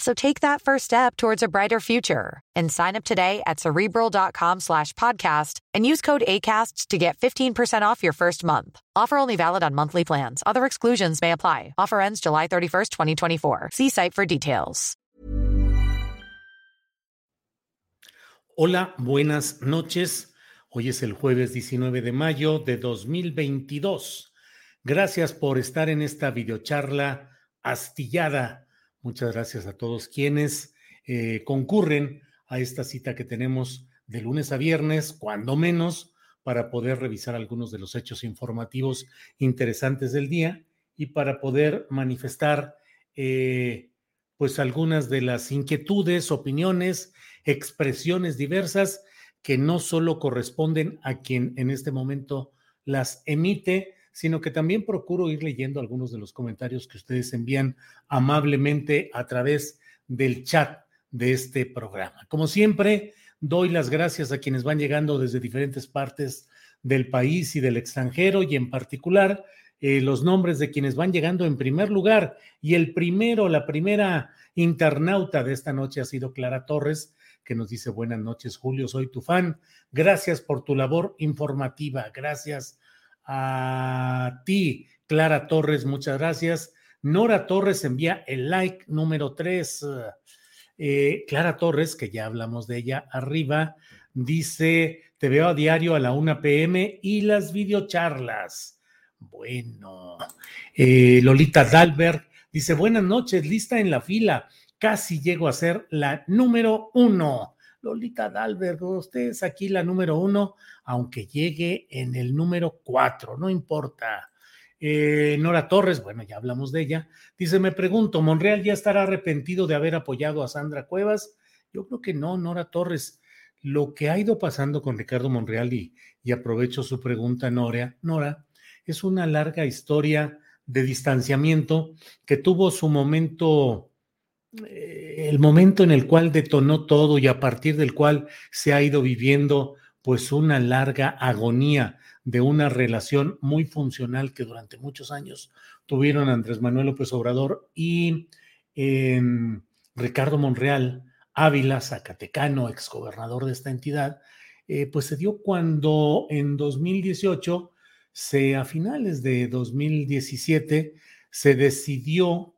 So take that first step towards a brighter future and sign up today at cerebral.com slash podcast and use code ACasts to get 15% off your first month. Offer only valid on monthly plans. Other exclusions may apply. Offer ends July 31st, 2024. See site for details. Hola, buenas noches. Hoy es el jueves 19 de mayo de 2022. Gracias por estar en esta videocharla astillada. Muchas gracias a todos quienes eh, concurren a esta cita que tenemos de lunes a viernes, cuando menos, para poder revisar algunos de los hechos informativos interesantes del día y para poder manifestar eh, pues algunas de las inquietudes, opiniones, expresiones diversas que no solo corresponden a quien en este momento las emite, sino que también procuro ir leyendo algunos de los comentarios que ustedes envían amablemente a través del chat de este programa. Como siempre, doy las gracias a quienes van llegando desde diferentes partes del país y del extranjero y en particular eh, los nombres de quienes van llegando en primer lugar. Y el primero, la primera internauta de esta noche ha sido Clara Torres, que nos dice buenas noches, Julio, soy tu fan. Gracias por tu labor informativa. Gracias a ti, Clara Torres, muchas gracias. Nora Torres envía el like número 3. Eh, Clara Torres, que ya hablamos de ella arriba, dice, te veo a diario a la 1 pm y las videocharlas. Bueno, eh, Lolita Dalbert dice, buenas noches, lista en la fila, casi llego a ser la número uno. Lolita Dalbert, usted es aquí la número uno, aunque llegue en el número cuatro, no importa. Eh, Nora Torres, bueno, ya hablamos de ella, dice, me pregunto, ¿Monreal ya estará arrepentido de haber apoyado a Sandra Cuevas? Yo creo que no, Nora Torres. Lo que ha ido pasando con Ricardo Monreal, y, y aprovecho su pregunta, Nora, Nora, es una larga historia de distanciamiento que tuvo su momento el momento en el cual detonó todo y a partir del cual se ha ido viviendo pues una larga agonía de una relación muy funcional que durante muchos años tuvieron Andrés Manuel López Obrador y em, Ricardo Monreal Ávila, Zacatecano, exgobernador de esta entidad, eh, pues se dio cuando en 2018, se, a finales de 2017, se decidió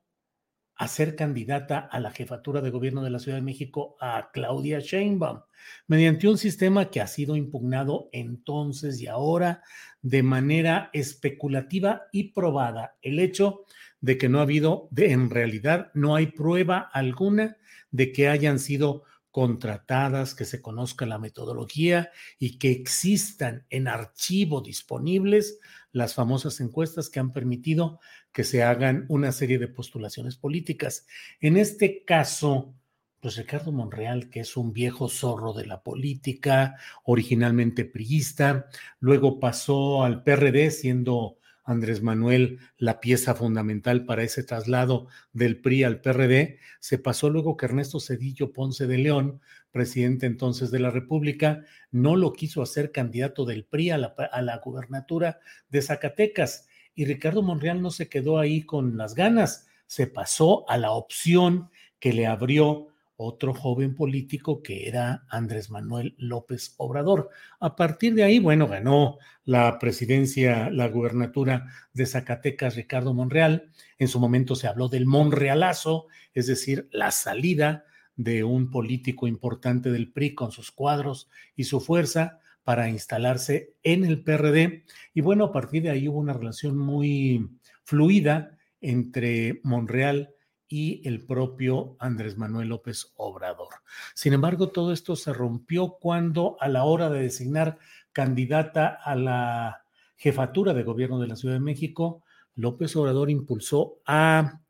a ser candidata a la jefatura de gobierno de la Ciudad de México a Claudia Sheinbaum, mediante un sistema que ha sido impugnado entonces y ahora de manera especulativa y probada. El hecho de que no ha habido, de, en realidad no hay prueba alguna de que hayan sido contratadas, que se conozca la metodología y que existan en archivo disponibles las famosas encuestas que han permitido que se hagan una serie de postulaciones políticas. En este caso, pues Ricardo Monreal, que es un viejo zorro de la política, originalmente priista, luego pasó al PRD siendo Andrés Manuel la pieza fundamental para ese traslado del PRI al PRD, se pasó luego que Ernesto Cedillo Ponce de León, presidente entonces de la República, no lo quiso hacer candidato del PRI a la, a la gubernatura de Zacatecas. Y Ricardo Monreal no se quedó ahí con las ganas, se pasó a la opción que le abrió otro joven político que era Andrés Manuel López Obrador. A partir de ahí, bueno, ganó la presidencia, la gubernatura de Zacatecas Ricardo Monreal. En su momento se habló del Monrealazo, es decir, la salida de un político importante del PRI con sus cuadros y su fuerza para instalarse en el PRD. Y bueno, a partir de ahí hubo una relación muy fluida entre Monreal y el propio Andrés Manuel López Obrador. Sin embargo, todo esto se rompió cuando a la hora de designar candidata a la jefatura de gobierno de la Ciudad de México, López Obrador impulsó a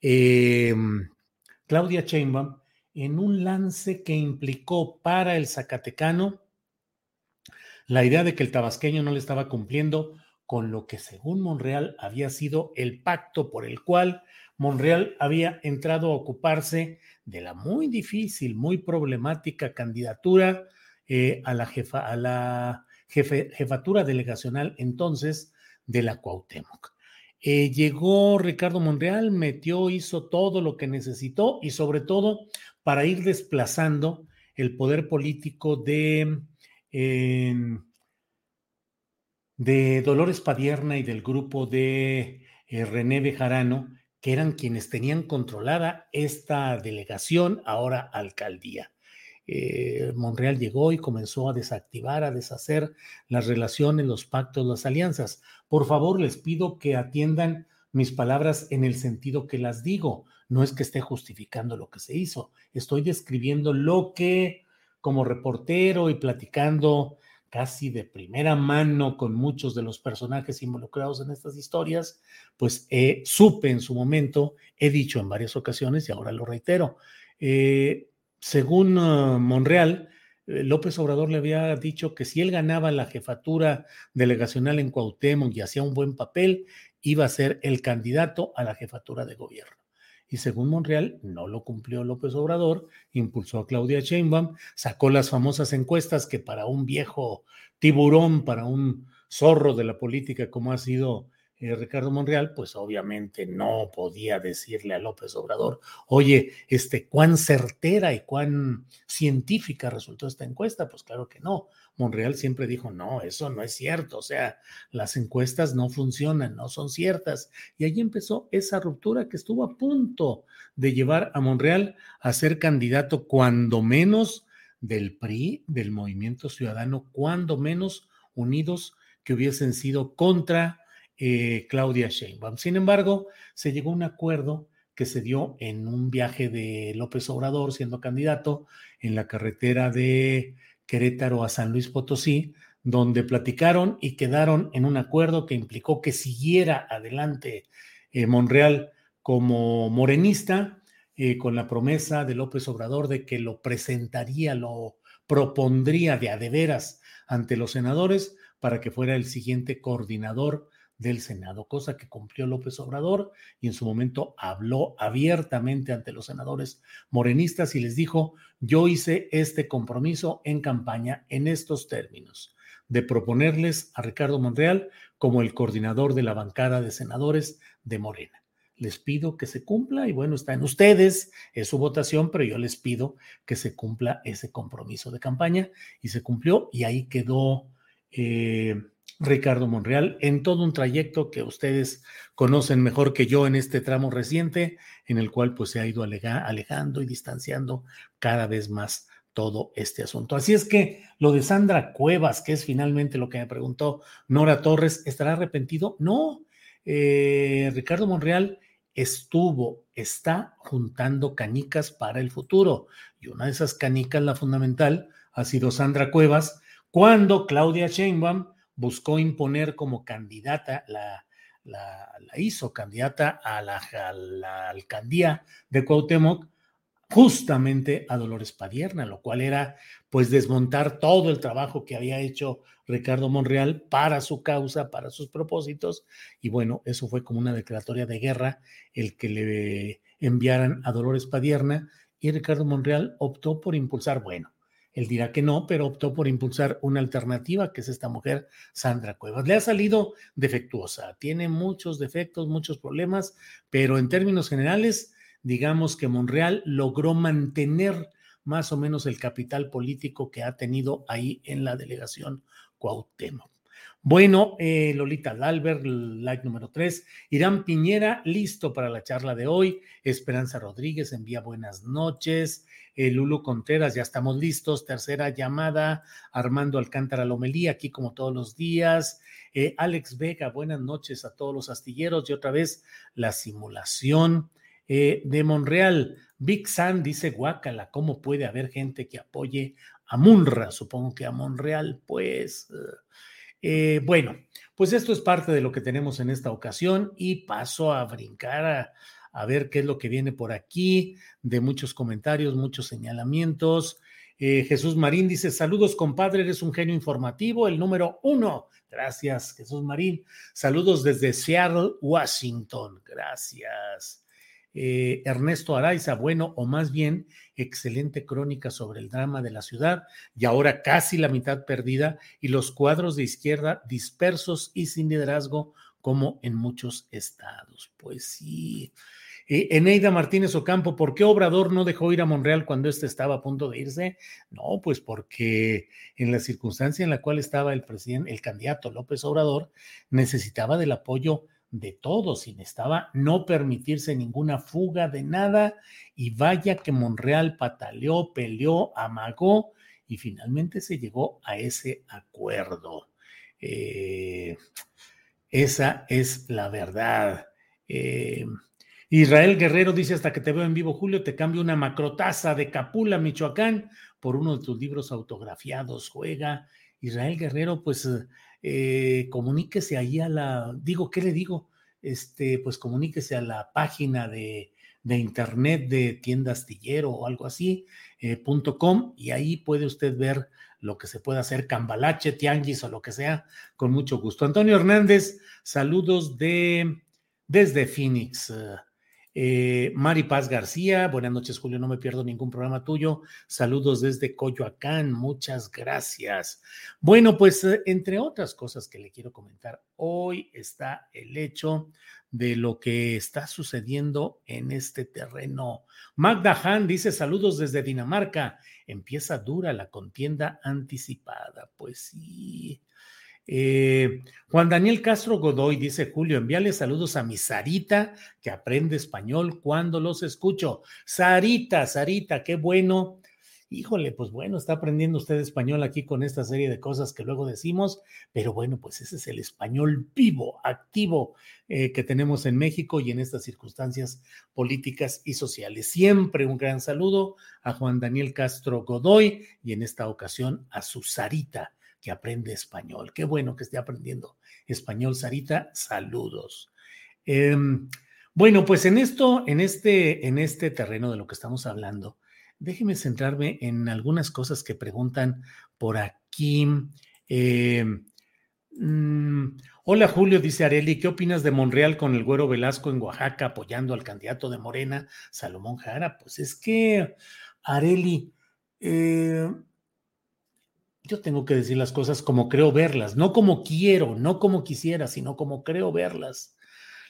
em, Claudia Sheinbaum en un lance que implicó para el Zacatecano la idea de que el tabasqueño no le estaba cumpliendo con lo que según Monreal había sido el pacto por el cual Monreal había entrado a ocuparse de la muy difícil, muy problemática candidatura eh, a la, jefa, a la jefatura delegacional entonces de la Cuauhtémoc. Eh, llegó Ricardo Monreal, metió, hizo todo lo que necesitó y sobre todo para ir desplazando el poder político de, de Dolores Padierna y del grupo de eh, René Bejarano, que eran quienes tenían controlada esta delegación, ahora alcaldía. Eh, Monreal llegó y comenzó a desactivar, a deshacer las relaciones, los pactos, las alianzas. Por favor, les pido que atiendan mis palabras en el sentido que las digo. No es que esté justificando lo que se hizo, estoy describiendo lo que como reportero y platicando casi de primera mano con muchos de los personajes involucrados en estas historias, pues eh, supe en su momento, he dicho en varias ocasiones y ahora lo reitero, eh, según uh, Monreal, eh, López Obrador le había dicho que si él ganaba la jefatura delegacional en Cuauhtémoc y hacía un buen papel, iba a ser el candidato a la jefatura de gobierno y según Monreal no lo cumplió López Obrador, impulsó a Claudia Sheinbaum, sacó las famosas encuestas que para un viejo tiburón, para un zorro de la política como ha sido eh, Ricardo Monreal, pues obviamente no podía decirle a López Obrador, oye, este, cuán certera y cuán científica resultó esta encuesta, pues claro que no. Monreal siempre dijo, no, eso no es cierto, o sea, las encuestas no funcionan, no son ciertas. Y ahí empezó esa ruptura que estuvo a punto de llevar a Monreal a ser candidato cuando menos del PRI, del Movimiento Ciudadano, cuando menos unidos que hubiesen sido contra eh, Claudia Sheinbaum. Sin embargo, se llegó a un acuerdo que se dio en un viaje de López Obrador siendo candidato en la carretera de Querétaro a San Luis Potosí, donde platicaron y quedaron en un acuerdo que implicó que siguiera adelante eh, Monreal como morenista, eh, con la promesa de López Obrador de que lo presentaría, lo propondría de a de veras ante los senadores para que fuera el siguiente coordinador del Senado, cosa que cumplió López Obrador y en su momento habló abiertamente ante los senadores morenistas y les dijo, yo hice este compromiso en campaña en estos términos, de proponerles a Ricardo Monreal como el coordinador de la bancada de senadores de Morena. Les pido que se cumpla y bueno, está en ustedes, es su votación, pero yo les pido que se cumpla ese compromiso de campaña y se cumplió y ahí quedó. Eh, Ricardo Monreal en todo un trayecto que ustedes conocen mejor que yo en este tramo reciente, en el cual pues se ha ido alejando y distanciando cada vez más todo este asunto. Así es que lo de Sandra Cuevas, que es finalmente lo que me preguntó Nora Torres, ¿estará arrepentido? No, eh, Ricardo Monreal estuvo, está juntando canicas para el futuro. Y una de esas canicas, la fundamental, ha sido Sandra Cuevas, cuando Claudia Sheinbaum buscó imponer como candidata, la, la, hizo candidata a la, alcaldía de Cuauhtémoc, justamente a Dolores Padierna, lo cual era pues desmontar todo el trabajo que había hecho Ricardo Monreal para su causa, para sus propósitos, y bueno, eso fue como una declaratoria de guerra el que le enviaran a Dolores Padierna, y Ricardo Monreal optó por impulsar, bueno, Él dirá que no, pero optó por impulsar una alternativa, que es esta mujer, Sandra Cuevas. Le ha salido defectuosa, tiene muchos defectos, muchos problemas, pero en términos generales, digamos que Monreal logró mantener más o menos el capital político que ha tenido ahí en la delegación Cuauhtémoc. Bueno, eh, Lolita Dalbert, like número 3. Irán Piñera, listo para la charla de hoy. Esperanza Rodríguez envía buenas noches. Eh, Lulu Contreras, ya estamos listos. Tercera llamada. Armando Alcántara Lomelí, aquí como todos los días. Eh, Alex Vega, buenas noches a todos los astilleros. Y otra vez la simulación de Monreal. Big San dice, guácala, ¿cómo puede haber gente que apoye a Munra? Supongo que a Monreal, pues... Eh, bueno, pues esto es parte de lo que tenemos en esta ocasión y paso a brincar a, ver qué es lo que viene por aquí, de muchos comentarios, muchos señalamientos. Eh, Jesús Marín dice, saludos compadre, eres un genio informativo, el número uno. Gracias, Jesús Marín. Saludos desde Seattle, Washington. Gracias. Eh, Ernesto Araiza, bueno, o más bien, excelente crónica sobre el drama de la ciudad y ahora casi la mitad perdida y los cuadros de izquierda dispersos y sin liderazgo como en muchos estados. Pues sí. Eh, Eneida Martínez Ocampo, ¿por qué Obrador no dejó ir a Monreal cuando éste estaba a punto de irse? No, pues porque en la circunstancia en la cual estaba el presidente, el candidato López Obrador, necesitaba del apoyo de todos y necesitaba no permitirse ninguna fuga de nada y vaya que Monreal pataleó, peleó, amagó y finalmente se llegó a ese acuerdo. Eh, esa es la verdad. Eh, Israel Guerrero dice, hasta que te veo en vivo, Julio, te cambio una macrotaza de Capula, Michoacán, por uno de tus libros autografiados. Juega. Israel Guerrero, pues eh, comuníquese ahí a la, digo, ¿qué le digo? Este, pues comuníquese a la página de, internet de tienda astillero o algo así, eh, punto com, y ahí puede usted ver lo que se puede hacer, cambalache, tianguis o lo que sea, con mucho gusto. Antonio Hernández, saludos de desde Phoenix. Eh, Mari Paz García, buenas noches, Julio. No me pierdo ningún programa tuyo. Saludos desde Coyoacán, muchas gracias. Bueno, pues eh, entre otras cosas que le quiero comentar, hoy está el hecho de lo que está sucediendo en este terreno. Magda Han dice saludos desde Dinamarca. Empieza dura la contienda anticipada. Pues sí. Eh, Juan Daniel Castro Godoy dice, Julio, envíale saludos a mi Sarita, que aprende español cuando los escucho. Sarita, Sarita, qué bueno. Híjole, pues bueno, está aprendiendo usted español aquí con esta serie de cosas que luego decimos, pero bueno, pues ese es el español vivo, activo eh, que tenemos en México y en estas circunstancias políticas y sociales. Siempre un gran saludo a Juan Daniel Castro Godoy y en esta ocasión a su Sarita que aprende español. Qué bueno que esté aprendiendo español, Sarita. Saludos. Em, bueno, pues en esto, en este, en este terreno de lo que estamos hablando, déjeme centrarme en algunas cosas que preguntan por aquí. Em, mm, hola Julio, dice Areli, ¿qué opinas de Monreal con el Güero Velasco en Oaxaca apoyando al candidato de Morena, Salomón Jara? Pues es que, Areli, eh, yo tengo que decir las cosas como creo verlas, no como quiero, no como quisiera, sino como creo verlas.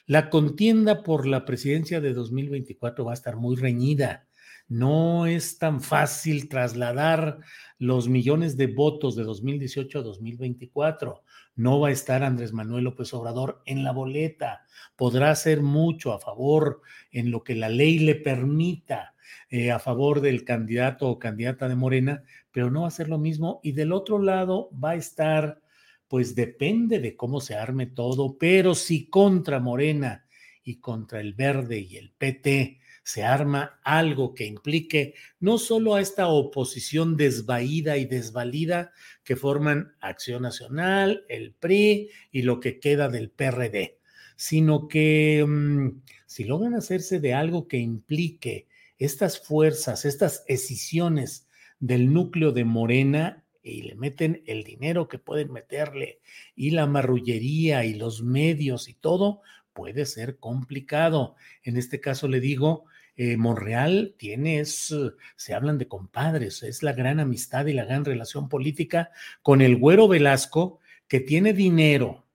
La contienda por la presidencia de 2024 va a estar muy reñida. No es tan fácil trasladar los millones de votos de 2018 a 2024. No va a estar Andrés Manuel López Obrador en la boleta. Podrá hacer mucho a favor en lo que la ley le permita, eh, a favor del candidato o candidata de Morena, pero no va a ser lo mismo. Y del otro lado va a estar, pues depende de cómo se arme todo, pero si contra Morena y contra el Verde y el PT se arma algo que implique no solo a esta oposición desvaída y desvalida que forman Acción Nacional, el PRI y lo que queda del PRD, sino que mm, si logran hacerse de algo que implique estas fuerzas, estas escisiones del núcleo de Morena y le meten el dinero que pueden meterle y la marrullería y los medios y todo, puede ser complicado. En este caso le digo, eh, Monreal tiene, se hablan de compadres, es la gran amistad y la gran relación política con el güero Velasco, que tiene dinero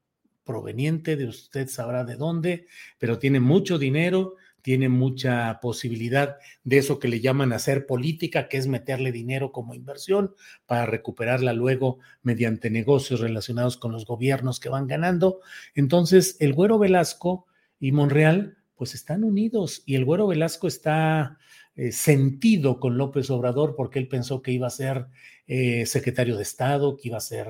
proveniente de usted sabrá de dónde, pero tiene mucho dinero, tiene mucha posibilidad de eso que le llaman hacer política, que es meterle dinero como inversión para recuperarla luego mediante negocios relacionados con los gobiernos que van ganando. Entonces, el güero Velasco y Monreal pues están unidos y el güero Velasco está eh, sentido con López Obrador porque él pensó que iba a ser eh, secretario de Estado, que iba a ser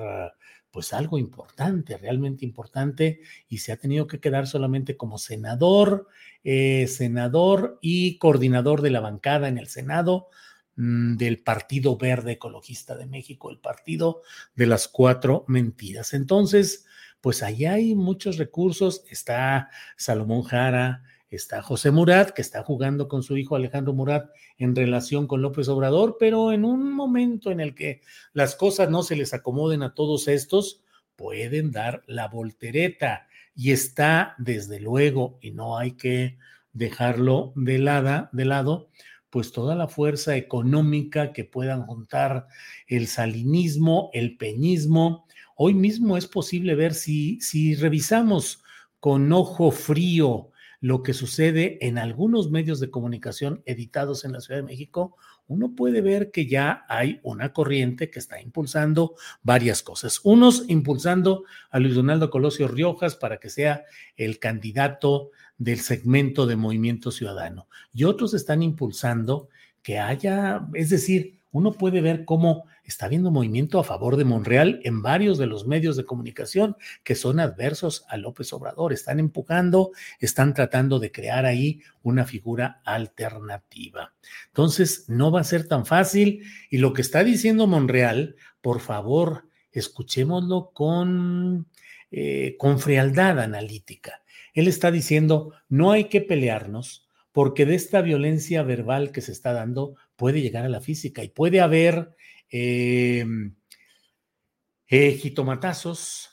pues algo importante, realmente importante, y se ha tenido que quedar solamente como senador, eh, senador y coordinador de la bancada en el Senado mm, del Partido Verde Ecologista de México, el partido de las cuatro mentiras. Entonces, pues ahí hay muchos recursos, está Salomón Jara, está José Murat, que está jugando con su hijo Alejandro Murat en relación con López Obrador, pero en un momento en el que las cosas no se les acomoden a todos estos, pueden dar la voltereta. Y está, desde luego, y no hay que dejarlo de, lado, de lado, pues toda la fuerza económica que puedan juntar el salinismo, el peñismo. Hoy mismo es posible ver si, si revisamos con ojo frío lo que sucede en algunos medios de comunicación editados en la Ciudad de México, uno puede ver que ya hay una corriente que está impulsando varias cosas. Unos impulsando a Luis Donaldo Colosio Riojas para que sea el candidato del segmento de Movimiento Ciudadano. Y otros están impulsando que haya, es decir, uno puede ver cómo está habiendo movimiento a favor de Monreal en varios de los medios de comunicación que son adversos a López Obrador. Están empujando, están tratando de crear ahí una figura alternativa. Entonces, no va a ser tan fácil. Y lo que está diciendo Monreal, por favor, escuchémoslo con, eh, con frialdad analítica. Él está diciendo, no hay que pelearnos porque de esta violencia verbal que se está dando puede llegar a la física y puede haber Em, eh, jitomatazos,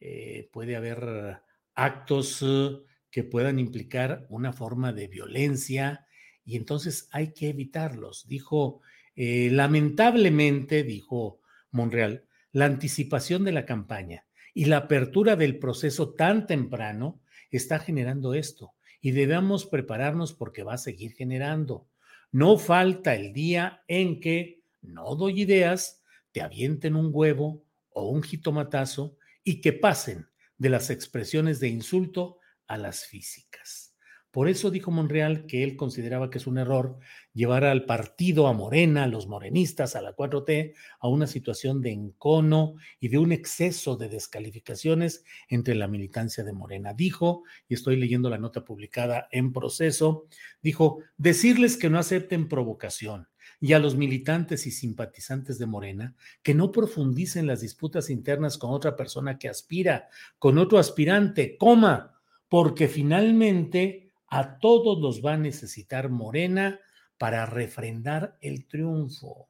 eh, puede haber actos eh, que puedan implicar una forma de violencia y entonces hay que evitarlos. Dijo, lamentablemente, dijo Monreal, la anticipación de la campaña y la apertura del proceso tan temprano está generando esto y debemos prepararnos porque va a seguir generando. No falta el día en que no doy ideas, te avienten un huevo o un jitomatazo y que pasen de las expresiones de insulto a las físicas. Por eso dijo Monreal que él consideraba que es un error llevar al partido, a Morena, a los morenistas, a la 4T, a una situación de encono y de un exceso de descalificaciones entre la militancia de Morena. Dijo, y estoy leyendo la nota publicada en proceso, dijo, decirles que no acepten provocación, y a los militantes y simpatizantes de Morena que no profundicen las disputas internas con otra persona que aspira, con otro aspirante, coma, porque finalmente a todos los va a necesitar Morena para refrendar el triunfo.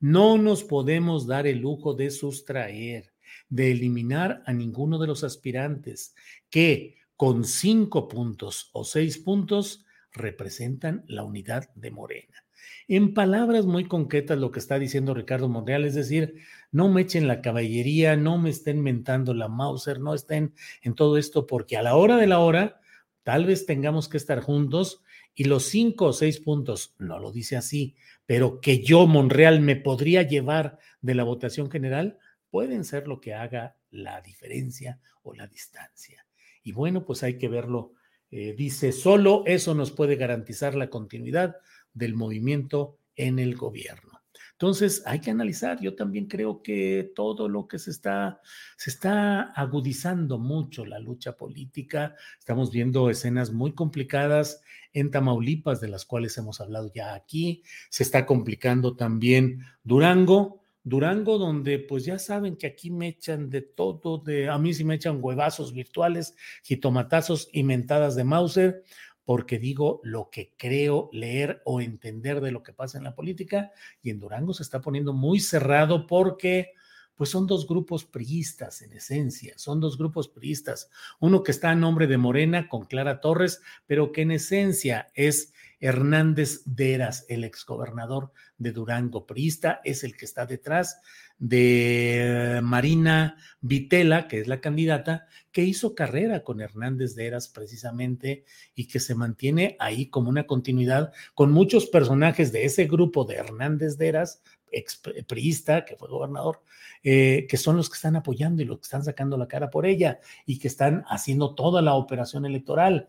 No nos podemos dar el lujo de sustraer, de eliminar a ninguno de los aspirantes que con cinco puntos o seis puntos representan la unidad de Morena en palabras muy concretas lo que está diciendo Ricardo Monreal, es decir, no me echen la caballería, no me estén mentando la Mauser, no estén en todo esto, porque a la hora de la hora, tal vez tengamos que estar juntos y los cinco o seis puntos, no lo dice así, pero que yo, Monreal, me podría llevar de la votación general, pueden ser lo que haga la diferencia o la distancia. Y bueno, pues hay que verlo. Eh, dice, solo eso nos puede garantizar la continuidad del movimiento en el gobierno. Entonces, hay que analizar. Yo también creo que todo lo que se está, se está agudizando mucho la lucha política. Estamos viendo escenas muy complicadas en Tamaulipas, de las cuales hemos hablado ya aquí. Se está complicando también Durango. Durango, donde pues ya saben que aquí me echan de todo, de, a mí sí me echan huevazos virtuales, jitomatazos y mentadas de Mauser, porque digo lo que creo leer o entender de lo que pasa en la política y en Durango se está poniendo muy cerrado porque pues son dos grupos priistas en esencia, son dos grupos priistas. Uno que está a nombre de Morena con Clara Torres, pero que en esencia es Hernández Deras, el exgobernador de Durango, priista, es el que está detrás de Marina Vitela, que es la candidata, que hizo carrera con Hernández de Eras precisamente y que se mantiene ahí como una continuidad con muchos personajes de ese grupo de Hernández de Eras, ex priista, que fue gobernador, eh, que son los que están apoyando y los que están sacando la cara por ella y que están haciendo toda la operación electoral.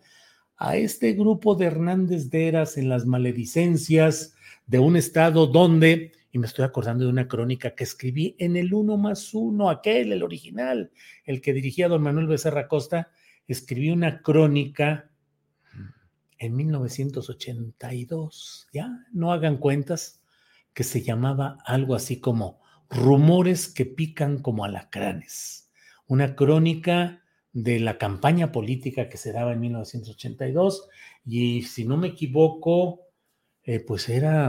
A este grupo de Hernández de Eras en las maledicencias de un estado donde y me estoy acordando de una crónica que escribí en el uno más uno, aquel, el original, el que dirigía don Manuel Becerra Costa, escribí una crónica en 1982, ya, no hagan cuentas, que se llamaba algo así como Rumores que pican como alacranes, una crónica de la campaña política que se daba en 1982 y si no me equivoco, eh, pues era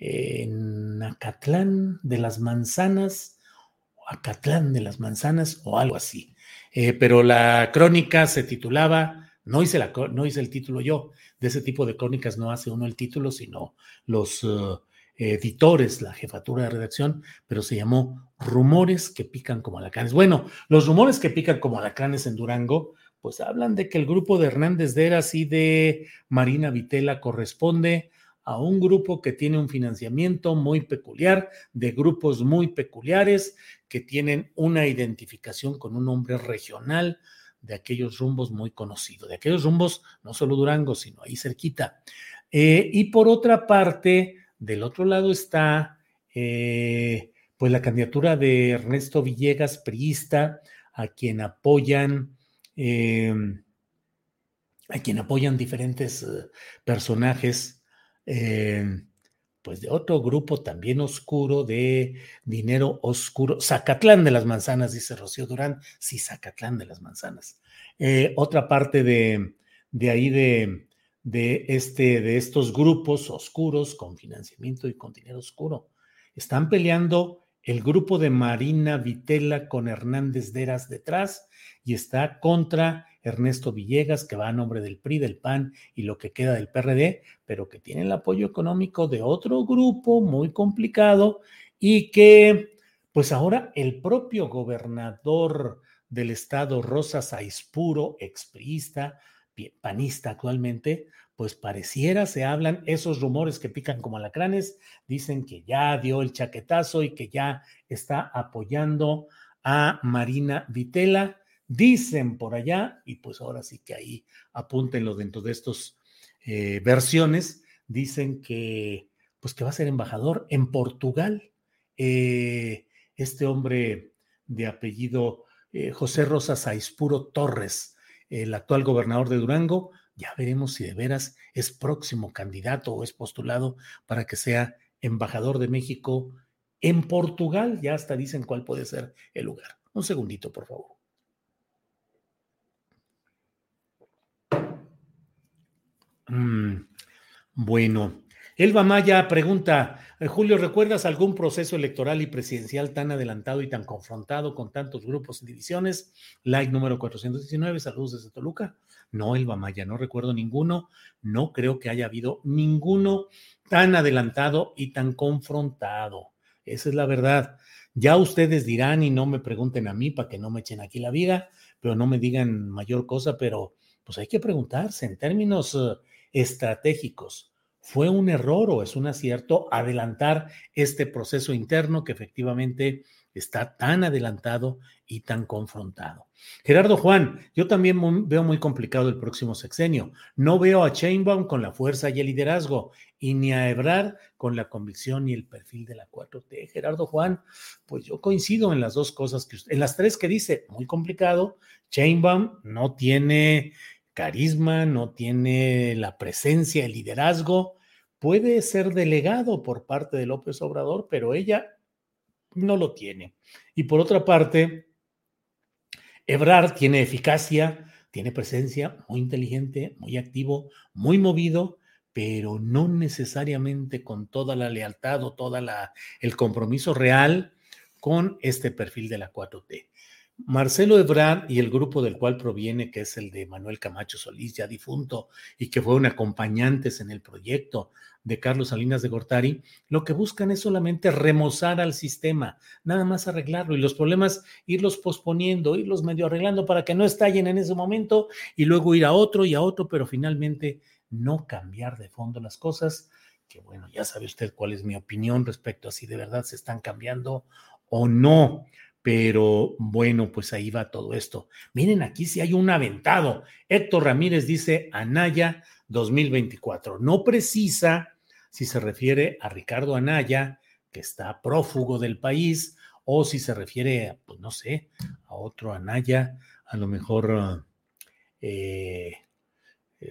En Acatlán de las Manzanas, Acatlán de las Manzanas, o algo así. Eh, pero la crónica se titulaba, no hice, la, no hice el título yo, de ese tipo de crónicas no hace uno el título, sino los uh, editores, la jefatura de redacción, pero se llamó Rumores que pican como alacranes. Bueno, los rumores que pican como alacranes en Durango, pues hablan de que el grupo de Hernández de Eras y de Marina Vitela corresponde a un grupo que tiene un financiamiento muy peculiar, de grupos muy peculiares que tienen una identificación con un nombre regional de aquellos rumbos muy conocidos, de aquellos rumbos no solo Durango, sino ahí cerquita. Eh, y por otra parte, del otro lado está eh, pues la candidatura de Ernesto Villegas, priista, a quien apoyan, eh, a quien apoyan diferentes personajes eh, pues de otro grupo también oscuro de dinero oscuro. Zacatlán de las manzanas, dice Rocío Durán. Sí, Zacatlán de las manzanas. Eh, otra parte de, de ahí de, de, este, de estos grupos oscuros con financiamiento y con dinero oscuro. Están peleando el grupo de Marina Vitela con Hernández Deras detrás y está contra Ernesto Villegas, que va a nombre del PRI, del PAN y lo que queda del PRD, pero que tiene el apoyo económico de otro grupo muy complicado y que, pues ahora el propio gobernador del estado, Rosa Saispuro, expriista, panista actualmente, pues pareciera, se hablan esos rumores que pican como alacranes, dicen que ya dio el chaquetazo y que ya está apoyando a Marina Vitela dicen por allá, y pues ahora sí que ahí apúntenlo dentro de estas eh, versiones, dicen que pues que va a ser embajador en Portugal. Eh, este hombre de apellido eh, José Rosa Saispuro Torres, el actual gobernador de Durango, ya veremos si de veras es próximo candidato o es postulado para que sea embajador de México en Portugal. Ya hasta dicen cuál puede ser el lugar. Un segundito, por favor. Mm, bueno, Elba Maya pregunta, Julio, ¿recuerdas algún proceso electoral y presidencial tan adelantado y tan confrontado con tantos grupos y divisiones? Like número 419, saludos desde Toluca. No, Elba Maya, no recuerdo ninguno. No creo que haya habido ninguno tan adelantado y tan confrontado. Esa es la verdad. Ya ustedes dirán y no me pregunten a mí para que no me echen aquí la vida, pero no me digan mayor cosa, pero pues hay que preguntarse en términos eh, estratégicos. ¿Fue un error o es un acierto adelantar este proceso interno que efectivamente está tan adelantado y tan confrontado. Gerardo Juan, yo también veo muy complicado el próximo sexenio. No veo a Chainbaum con la fuerza y el liderazgo y ni a Ebrard con la convicción y el perfil de la 4T. Gerardo Juan, pues yo coincido en las dos cosas que usted, en las tres que dice, muy complicado. Chainbaum no tiene carisma, no tiene la presencia, el liderazgo. Puede ser delegado por parte de López Obrador, pero ella no lo tiene. Y por otra parte, Ebrard tiene eficacia, tiene presencia, muy inteligente, muy activo, muy movido, pero no necesariamente con toda la lealtad o toda la el compromiso real con este perfil de la 4T. Marcelo Ebrard y el grupo del cual proviene, que es el de Manuel Camacho Solís, ya difunto, y que fueron acompañantes en el proyecto de Carlos Salinas de Gortari, lo que buscan es solamente remozar al sistema, nada más arreglarlo y los problemas irlos posponiendo, irlos medio arreglando para que no estallen en ese momento y luego ir a otro y a otro, pero finalmente no cambiar de fondo las cosas, que bueno, ya sabe usted cuál es mi opinión respecto a si de verdad se están cambiando o no. Pero bueno, pues ahí va todo esto. Miren, aquí sí hay un aventado. Héctor Ramírez dice Anaya 2024. No precisa si se refiere a Ricardo Anaya, que está prófugo del país, o si se refiere, pues no sé, a otro Anaya, a lo mejor eh,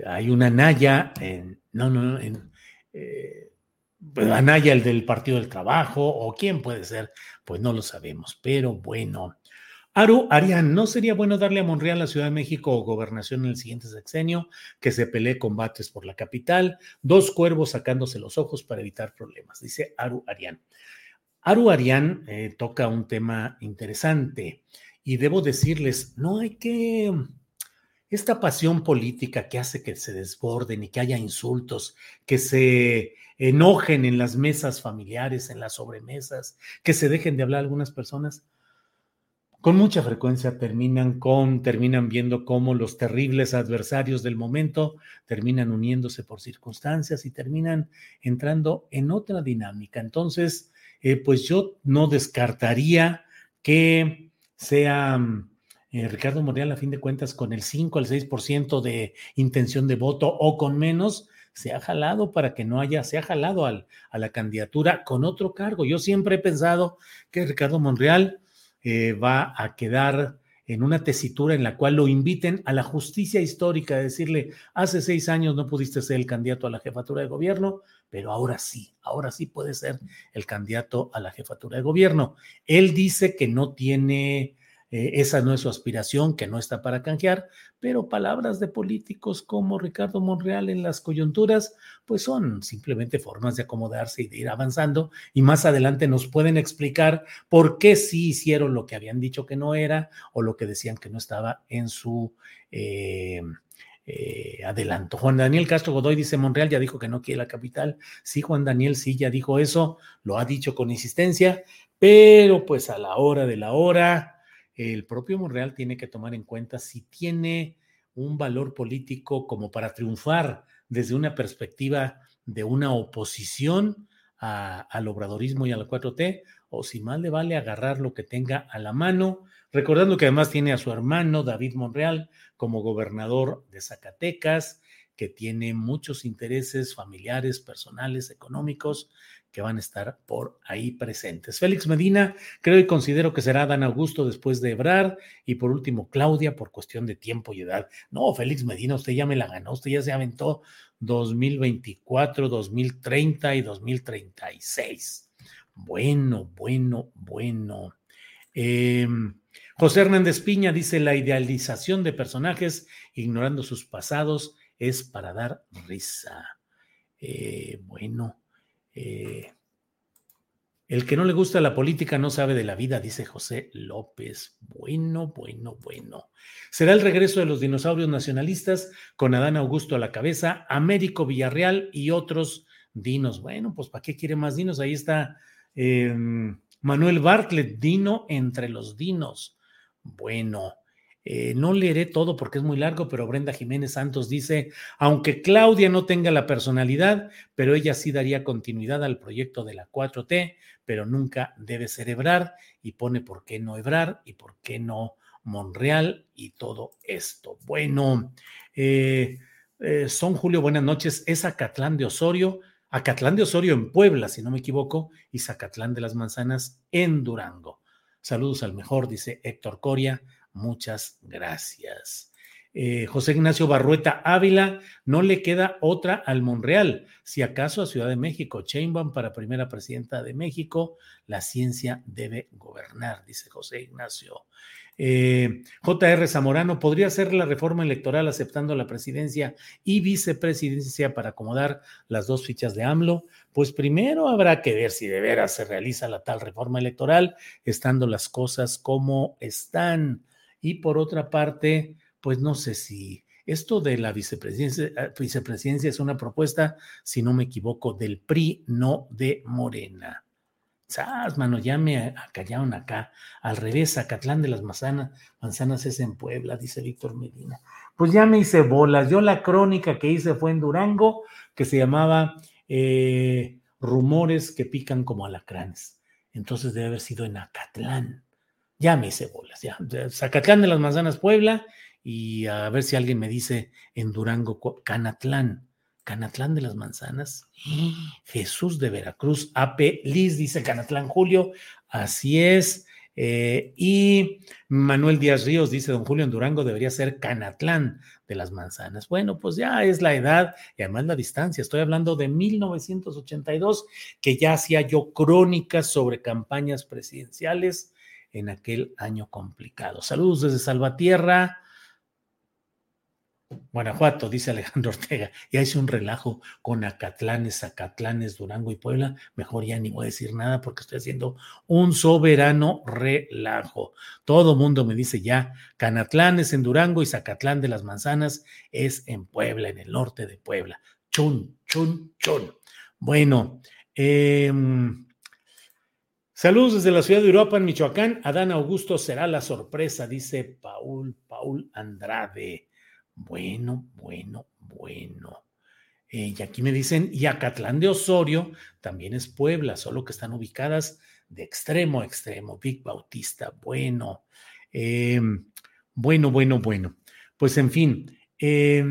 hay una Anaya, en, no, no, en, eh, Anaya, el del Partido del Trabajo, o quién puede ser, pues no lo sabemos, pero bueno. Aru Arián, ¿no sería bueno darle a Monreal la Ciudad de México o gobernación en el siguiente sexenio, que se pelee combates por la capital, dos cuervos sacándose los ojos para evitar problemas? Dice Aru Arián. Aru Arián eh, toca un tema interesante y debo decirles, no hay que esta pasión política que hace que se desborden y que haya insultos, que se enojen en las mesas familiares, en las sobremesas, que se dejen de hablar algunas personas, con mucha frecuencia terminan con, terminan viendo cómo los terribles adversarios del momento terminan uniéndose por circunstancias y terminan entrando en otra dinámica. Entonces, eh, pues yo no descartaría que sea eh, Ricardo Monreal, a fin de cuentas, con el 5 al 6% de intención de voto o con menos, se ha jalado para que no haya, se ha jalado al, a la candidatura con otro cargo. Yo siempre he pensado que Ricardo Monreal eh, va a quedar en una tesitura en la cual lo inviten a la justicia histórica, de decirle, hace seis años no pudiste ser el candidato a la jefatura de gobierno, pero ahora sí, ahora sí puede ser el candidato a la jefatura de gobierno. Él dice que no tiene eh, esa no es su aspiración, que no está para canjear, pero palabras de políticos como Ricardo Monreal en las coyunturas, pues son simplemente formas de acomodarse y de ir avanzando y más adelante nos pueden explicar por qué sí hicieron lo que habían dicho que no era o lo que decían que no estaba en su... Eh, eh, adelanto. Juan Daniel Castro Godoy dice, Monreal ya dijo que no quiere la capital. Sí, Juan Daniel sí ya dijo eso, lo ha dicho con insistencia, pero pues a la hora de la hora, el propio Monreal tiene que tomar en cuenta si tiene un valor político como para triunfar desde una perspectiva de una oposición al obradorismo y a la 4T, o si más le vale agarrar lo que tenga a la mano, recordando que además tiene a su hermano David Monreal como gobernador de Zacatecas, que tiene muchos intereses familiares, personales, económicos, que van a estar por ahí presentes. Félix Medina, creo y considero que será Dan Augusto después de Ebrard y por último Claudia por cuestión de tiempo y edad. No, Félix Medina, usted ya me la ganó, usted ya se aventó 2024, 2030 y 2036. Bueno, bueno, bueno. Em, José Hernández Piña dice, la idealización de personajes ignorando sus pasados es para dar risa. Eh, bueno, eh, el que no le gusta la política no sabe de la vida, dice José López. Bueno, bueno, bueno. Será el regreso de los dinosaurios nacionalistas con Adán Augusto a la cabeza, Américo Villarreal y otros dinos. Bueno, pues ¿para qué quiere más dinos? Ahí está Em, Manuel Bartlett, Dino entre los dinos. Bueno, eh, no leeré todo porque es muy largo, pero Brenda Jiménez Santos dice, aunque Claudia no tenga la personalidad, pero ella sí daría continuidad al proyecto de la 4T, pero nunca debe cerebrar y pone por qué no Ebrar y por qué no Monreal y todo esto. Bueno, eh, eh, son Julio, buenas noches. Es Acatlán de Osorio, Acatlán de Osorio en Puebla, si no me equivoco, y Zacatlán de las Manzanas en Durango. Saludos al mejor, dice Héctor Coria. Muchas gracias. Eh, José Ignacio Barrueta Ávila, no le queda otra al Monreal, si acaso a Ciudad de México, Chainbaum para primera presidenta de México, la ciencia debe gobernar, dice José Ignacio. Eh, JR Zamorano, ¿podría ser la reforma electoral aceptando la presidencia y vicepresidencia para acomodar las dos fichas de AMLO? Pues primero habrá que ver si de veras se realiza la tal reforma electoral, estando las cosas como están. Y por otra parte, pues no sé si esto de la vicepresidencia, eh, vicepresidencia es una propuesta, si no me equivoco, del PRI, no de Morena. ¡Sas, mano! Ya me acallaron acá. Al revés, Acatlán de las Manzanas, Manzanas es en Puebla, dice Víctor Medina. Pues ya me hice bolas. Yo la crónica que hice fue en Durango, que se llamaba eh, Rumores que pican como alacranes. Entonces debe haber sido en Acatlán ya me hice bolas, ya. Zacatlán de las Manzanas, Puebla, y a ver si alguien me dice en Durango, Canatlán, Canatlán de las Manzanas, Jesús de Veracruz, AP Liz, dice Canatlán Julio, así es. Eh, y Manuel Díaz Ríos dice, don Julio en Durango debería ser Canatlán de las Manzanas. Bueno, pues ya es la edad y además la distancia. Estoy hablando de 1982, que ya hacía yo crónicas sobre campañas presidenciales en aquel año complicado. Saludos desde Salvatierra. Guanajuato, dice Alejandro Ortega, ya hice un relajo con Acatlanes, Acatlanes, Durango y Puebla. Mejor ya ni voy a decir nada porque estoy haciendo un soberano relajo. Todo mundo me dice ya, Canatlanes en Durango y Zacatlán de las Manzanas es en Puebla, en el norte de Puebla. Chun, chun, chun. Bueno, eh, Saludos desde la ciudad de Europa, en Michoacán. Adán Augusto será la sorpresa, dice Paul, Paul Andrade. Bueno, bueno, bueno. Eh, y aquí me dicen, y Acatlán de Osorio también es Puebla, solo que están ubicadas de extremo a extremo. Big Bautista, bueno. Em, bueno, bueno, bueno. Pues en fin. Eh,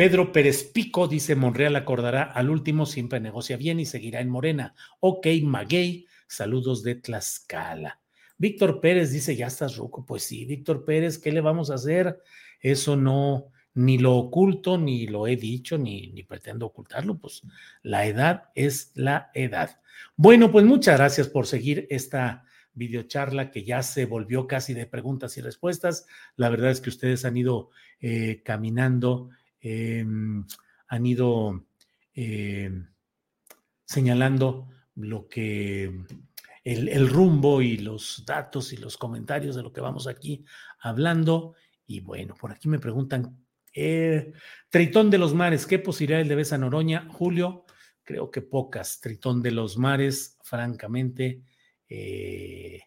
Pedro Pérez Pico dice: Monreal acordará al último, siempre negocia bien y seguirá en Morena. Ok, Maguey, saludos de Tlaxcala. Víctor Pérez dice: Ya estás ruco. Pues sí, Víctor Pérez, ¿qué le vamos a hacer? Eso no, ni lo oculto, ni lo he dicho, ni, ni pretendo ocultarlo. Pues la edad es la edad. Bueno, pues muchas gracias por seguir esta videocharla que ya se volvió casi de preguntas y respuestas. La verdad es que ustedes han ido eh, caminando Em, han ido em, señalando lo que el, rumbo y los datos y los comentarios de lo que vamos aquí hablando. Y bueno, por aquí me preguntan, eh, Tritón de los Mares, ¿qué posibilidades le ves a Noroña? Julio, creo que pocas. Tritón de los Mares, francamente, eh,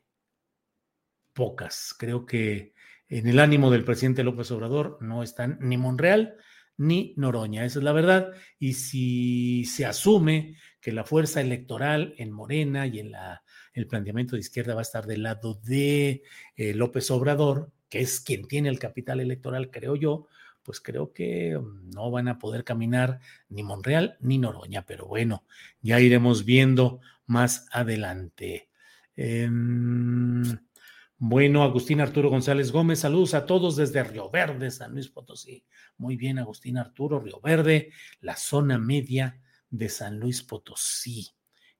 pocas. Creo que en el ánimo del presidente López Obrador no están ni Monreal ni Noroña. Esa es la verdad. Y si se asume que la fuerza electoral en Morena y en la, el planteamiento de izquierda va a estar del lado de eh, López Obrador, que es quien tiene el capital electoral, creo yo, pues creo que mm, no van a poder caminar ni Monreal ni Noroña. Pero bueno, ya iremos viendo más adelante. Em, bueno, Agustín Arturo González Gómez, saludos a todos desde Río Verde, San Luis Potosí. Muy bien, Agustín Arturo, Río Verde, la zona media de San Luis Potosí.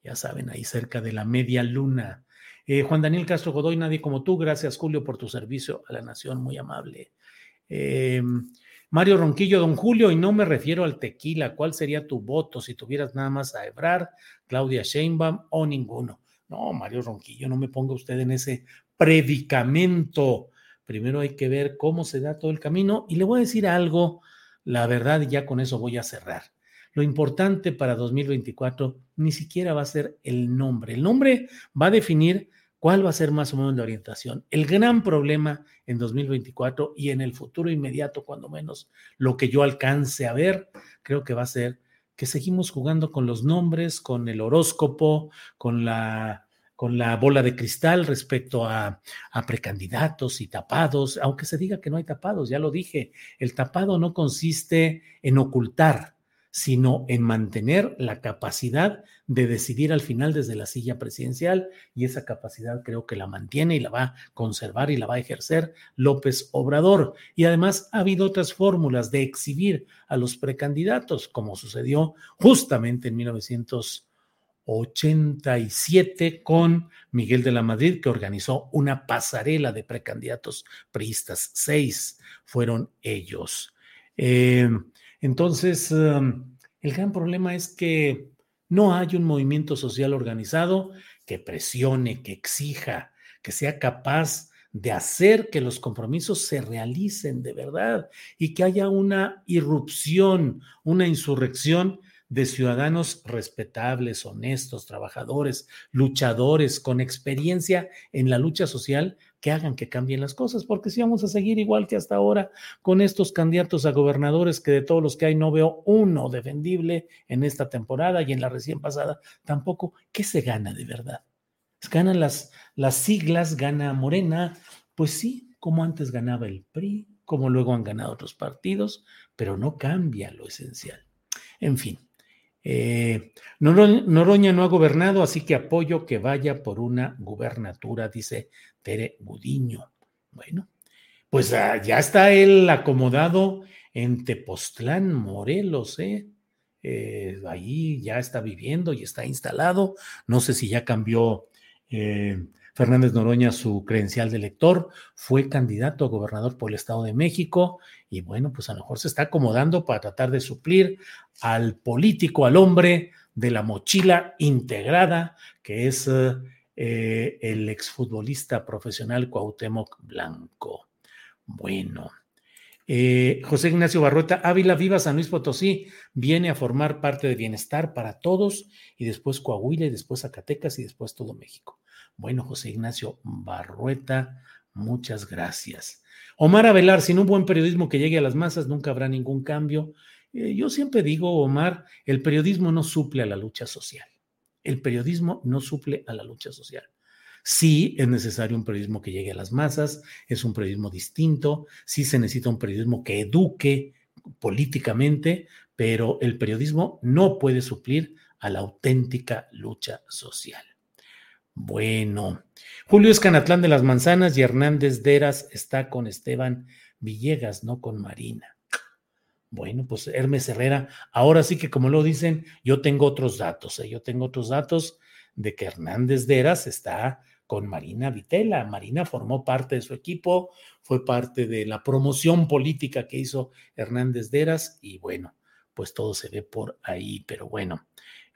Ya saben, ahí cerca de la media luna. Eh, Juan Daniel Castro Godoy, nadie como tú. Gracias, Julio, por tu servicio a la nación, muy amable. Eh, Mario Ronquillo, don Julio, y no me refiero al tequila. ¿Cuál sería tu voto si tuvieras nada más a Ebrar, Claudia Sheinbaum o ninguno? No, Mario Ronquillo, no me ponga usted en ese predicamento. Primero hay que ver cómo se da todo el camino y le voy a decir algo, la verdad, y ya con eso voy a cerrar. lo importante para 2024 ni siquiera va a ser el nombre. El nombre va a definir cuál va a ser más o menos la orientación. El gran problema en 2024 y en el futuro inmediato, cuando menos lo que yo alcance a ver, creo que va a ser que seguimos jugando con los nombres, con el horóscopo, con la con la bola de cristal respecto a, precandidatos y tapados, aunque se diga que no hay tapados, ya lo dije, el tapado no consiste en ocultar, sino en mantener la capacidad de decidir al final desde la silla presidencial y esa capacidad creo que la mantiene y la va a conservar y la va a ejercer López Obrador. Y además ha habido otras fórmulas de exhibir a los precandidatos, como sucedió justamente en 1987 con Miguel de la Madrid, que organizó una pasarela de precandidatos priistas. Seis fueron ellos. Eh, entonces, um, el gran problema es que no hay un movimiento social organizado que presione, que exija, que sea capaz de hacer que los compromisos se realicen de verdad y que haya una irrupción, una insurrección de ciudadanos respetables, honestos, trabajadores, luchadores, con experiencia en la lucha social, que hagan que cambien las cosas, porque si vamos a seguir igual que hasta ahora con estos candidatos a gobernadores, que de todos los que hay no veo uno defendible en esta temporada y en la recién pasada tampoco, ¿qué se gana de verdad? Ganan las, las siglas, gana Morena, pues sí, como antes ganaba el PRI, como luego han ganado otros partidos, pero no cambia lo esencial. En fin, eh, Noroña no ha gobernado, así que apoyo que vaya por una gubernatura, dice Tere Budiño. Bueno, pues ah, ya está él acomodado en Tepoztlán, Morelos, ¿eh? ¿eh? ahí ya está viviendo y está instalado. No sé si ya cambió eh, Fernández Noroña su credencial de elector, fue candidato a gobernador por el Estado de México y bueno, pues a lo mejor se está acomodando para tratar de suplir al político, al hombre de la mochila integrada, que es eh, el exfutbolista profesional Cuauhtémoc Blanco. Bueno. Eh, José Ignacio Barrueta, Ávila Viva San Luis Potosí, viene a formar parte de Bienestar para Todos y después Coahuila y después Zacatecas y después todo México. Bueno, José Ignacio Barrueta, muchas gracias. Omar Avelar, sin un buen periodismo que llegue a las masas, nunca habrá ningún cambio. Eh, yo siempre digo, Omar, el periodismo no suple a la lucha social. El periodismo no suple a la lucha social. Sí es necesario un periodismo que llegue a las masas, es un periodismo distinto, sí se necesita un periodismo que eduque políticamente, pero el periodismo no puede suplir a la auténtica lucha social. Bueno, Julio Escanatlán de las Manzanas y Hernández Deras está con Esteban Villegas, no con Marina. Bueno, pues Hermes Herrera, ahora sí que como lo dicen, yo tengo otros datos, ¿eh? yo tengo otros datos de que Hernández Deras está con Marina Vitela. Marina formó parte de su equipo, fue parte de la promoción política que hizo Hernández Deras y bueno, pues todo se ve por ahí, pero bueno,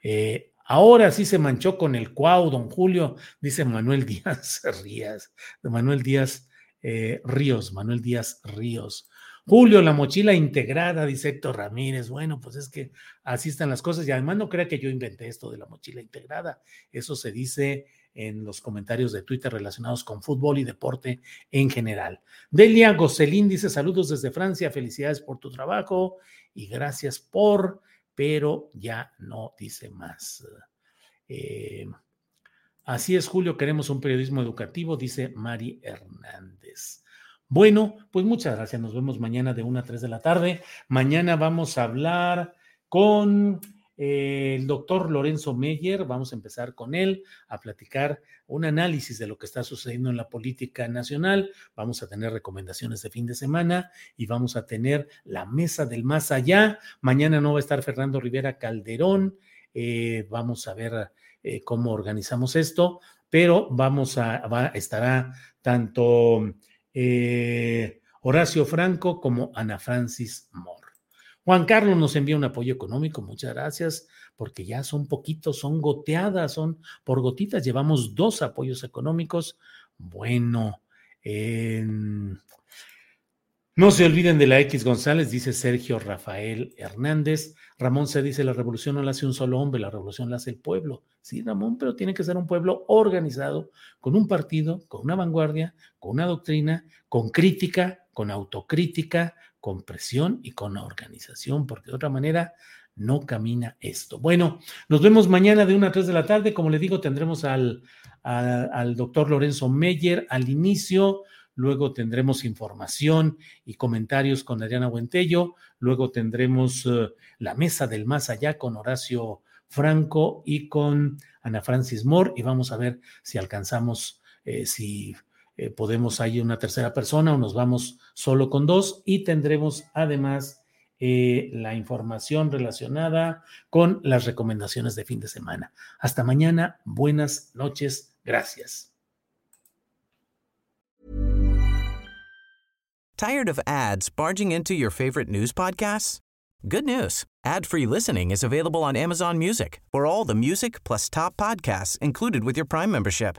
eh, Ahora sí se manchó con el cuau, don Julio, dice Manuel Díaz Ríos, Manuel Díaz eh, Ríos, Manuel Díaz Ríos. Julio, la mochila integrada, dice Héctor Ramírez. Bueno, pues es que así están las cosas y además no crea que yo inventé esto de la mochila integrada. Eso se dice en los comentarios de Twitter relacionados con fútbol y deporte en general. Delia Goselín dice saludos desde Francia, felicidades por tu trabajo y gracias por pero ya no dice más. Eh, así es, Julio, queremos un periodismo educativo, dice Mari Hernández. Bueno, pues muchas gracias. Nos vemos mañana de 1 a 3 de la tarde. Mañana vamos a hablar con el doctor Lorenzo Meyer, vamos a empezar con él a platicar un análisis de lo que está sucediendo en la política nacional, vamos a tener recomendaciones de fin de semana y vamos a tener la mesa del más allá. Mañana no va a estar Fernando Rivera Calderón, eh, vamos a ver eh, cómo organizamos esto, pero vamos a, estará tanto eh, Horacio Franco como Ana Francis Moore. Juan Carlos nos envía un apoyo económico, muchas gracias, porque ya son poquitos, son goteadas, son por gotitas, llevamos dos apoyos económicos. Bueno, No se olviden de la X González, dice Sergio Rafael Hernández. Ramón se dice, la revolución no la hace un solo hombre, la revolución la hace el pueblo. Sí, Ramón, pero tiene que ser un pueblo organizado, con un partido, con una vanguardia, con una doctrina, con crítica, con autocrítica, con presión y con organización, porque de otra manera no camina esto. Bueno, nos vemos mañana de 1 a 3 de la tarde. Como le digo, tendremos al, al doctor Lorenzo Meyer al inicio luego tendremos información y comentarios con Adriana Buentello, luego tendremos eh, la mesa del más allá con Horacio Franco y con Ana Francis Moore y vamos a ver si alcanzamos, eh, si eh, podemos hay una tercera persona o nos vamos solo con dos y tendremos además la información relacionada con las recomendaciones de fin de semana. Hasta mañana, buenas noches, gracias. Tired of ads barging into your favorite news podcasts? Good news. Ad-free listening is available on Amazon Music for all the music plus top podcasts included with your Prime membership.